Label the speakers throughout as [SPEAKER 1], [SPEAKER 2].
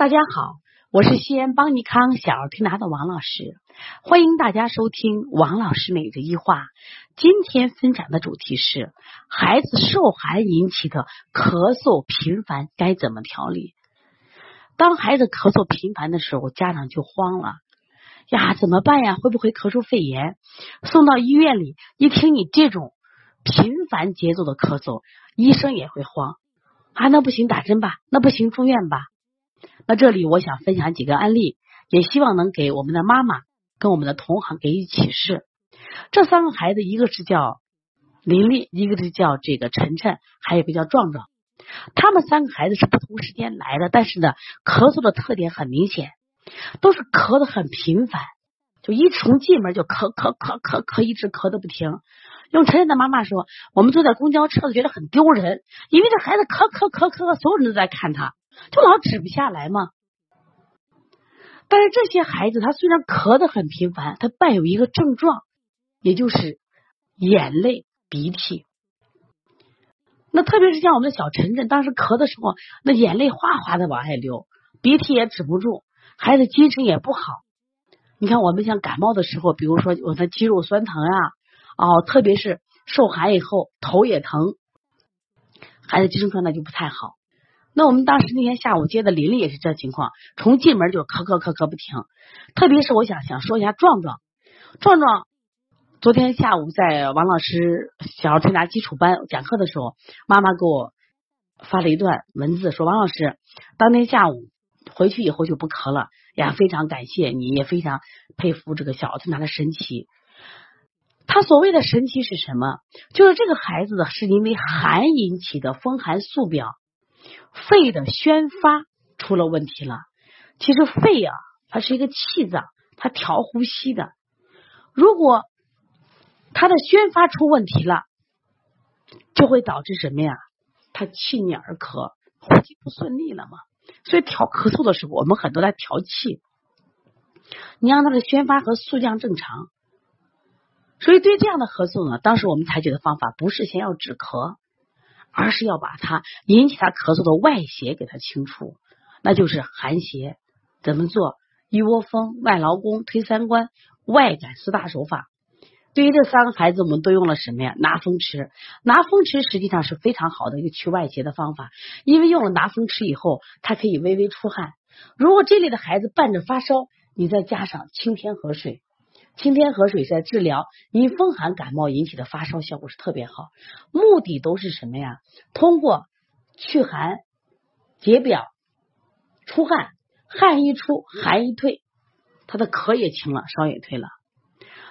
[SPEAKER 1] 大家好，我是西安邦尼康小儿推拿的王老师，欢迎大家收听王老师每日一话。今天分享的主题是孩子受寒引起的咳嗽频繁该怎么调理？当孩子咳嗽频繁的时候，家长就慌了呀，怎么办呀？会不会咳出肺炎？送到医院里，一听你这种频繁节奏的咳嗽，医生也会慌啊，那不行，打针吧，那不行，住院吧。那这里我想分享几个案例，也希望能给我们的妈妈跟我们的同行给予启示。这三个孩子，一个是叫林丽，一个是叫这个晨晨，还有一个叫壮壮。他们三个孩子是不同时间来的，但是呢，咳嗽的特点很明显，都是咳的很频繁，就一从进门就咳咳咳咳咳，一直咳的不停。用晨晨的妈妈说，我们坐在公交车子觉得很丢人，因为这孩子咳咳咳咳，所有人都在看他。就老止不下来嘛，但是这些孩子他虽然咳的很频繁，他伴有一个症状，也就是眼泪、鼻涕。那特别是像我们的小晨晨，当时咳的时候，那眼泪哗哗的往外流，鼻涕也止不住，孩子精神也不好。你看，我们像感冒的时候，比如说我的肌肉酸疼啊，哦，特别是受寒以后头也疼，孩子精神状态就不太好。那我们当时那天下午接的琳琳也是这情况，从进门就咳咳咳咳不停。特别是我想想说一下壮壮，壮壮昨天下午在王老师小儿推拿基础班讲课的时候，妈妈给我发了一段文字，说王老师当天下午回去以后就不咳了呀，非常感谢你，也非常佩服这个小儿推拿的神奇。他所谓的神奇是什么？就是这个孩子是因为寒引起的风寒素表。肺的宣发出了问题了。其实肺啊，它是一个气脏，它调呼吸的。如果它的宣发出问题了，就会导致什么呀？他气逆而咳，呼吸不顺利了嘛。所以调咳嗽的时候，我们很多在调气，你让他的宣发和速降正常。所以对这样的咳嗽呢，当时我们采取的方法不是先要止咳。而是要把它引起他咳嗽的外邪给他清除，那就是寒邪。怎么做？一窝蜂、外劳宫、推三关、外感四大手法。对于这三个孩子，我们都用了什么呀？拿风池。拿风池实际上是非常好的一个去外邪的方法，因为用了拿风池以后，它可以微微出汗。如果这类的孩子伴着发烧，你再加上清天河水。清天河水在治疗因风寒感冒引起的发烧效果是特别好，目的都是什么呀？通过祛寒解表、出汗，汗一出，寒一退，他的咳也清了，烧也退了。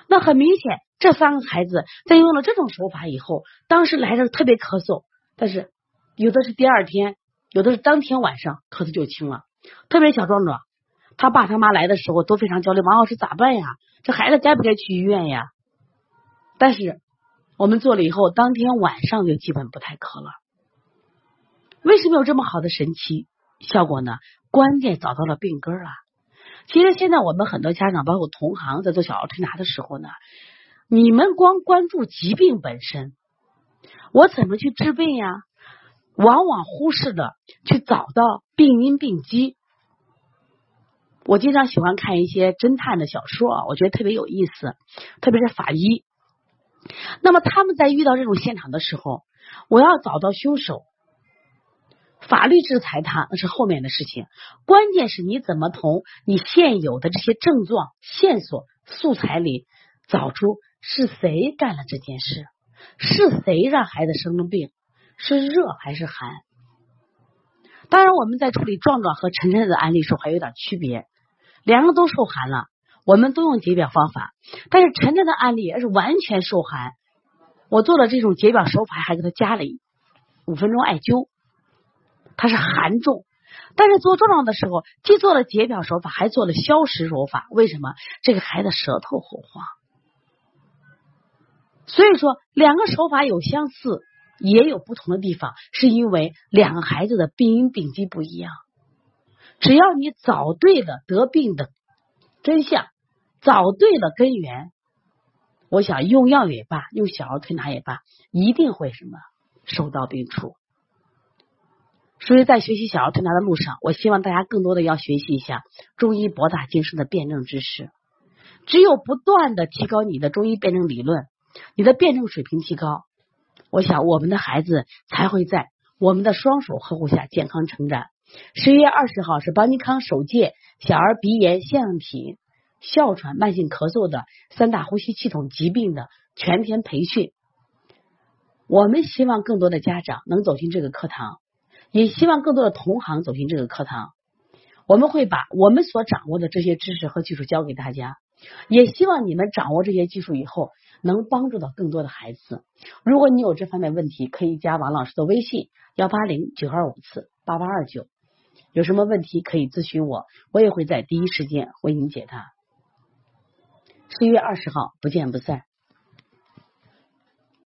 [SPEAKER 1] 那很明显，这三个孩子在用了这种手法以后，当时来的特别咳嗽，但是有的是第二天，有的是当天晚上咳嗽就清了。特别小壮壮，他爸他妈来的时候都非常焦虑，王老师咋办呀？这孩子该不该去医院呀？但是我们做了以后，当天晚上就基本不太咳了。为什么有这么好的神奇效果呢？关键找到了病根了。其实现在我们很多家长，包括同行，在做小儿推拿的时候呢，你们光关注疾病本身，我怎么去治病呀？往往忽视了去找到病因病机。我经常喜欢看一些侦探的小说啊，我觉得特别有意思，特别是法医。那么他们在遇到这种现场的时候，我要找到凶手，法律制裁他那是后面的事情，关键是你怎么从你现有的这些症状、线索、素材里找出是谁干了这件事，是谁让孩子生了病，是热还是寒？当然，我们在处理壮壮和晨晨的案例时候还有点区别，两个都受寒了，我们都用解表方法。但是晨晨的案例也是完全受寒，我做了这种解表手法，还给他加了五分钟艾灸，他是寒重。但是做壮壮的时候，既做了解表手法，还做了消食手法。为什么？这个孩子舌头后黄，所以说两个手法有相似。也有不同的地方，是因为两个孩子的病因病机不一样。只要你找对了得病的真相，找对了根源，我想用药也罢，用小儿推拿也罢，一定会什么手到病除。所以在学习小儿推拿的路上，我希望大家更多的要学习一下中医博大精深的辩证知识。只有不断的提高你的中医辩证理论，你的辩证水平提高，我想我们的孩子才会在我们的双手呵护下健康成长。十一月二十号是邦尼康首届小儿鼻炎、腺样体、哮喘、慢性咳嗽的三大呼吸系统疾病的全天培训。我们希望更多的家长能走进这个课堂。也希望更多的同行走进这个课堂，我们会把我们所掌握的这些知识和技术教给大家，也希望你们掌握这些技术以后能帮助到更多的孩子。如果你有这方面问题，可以加王老师的微信幺八零九二五次八八二九，有什么问题可以咨询我，我也会在第一时间为您解答。十一月二十号，不见不散。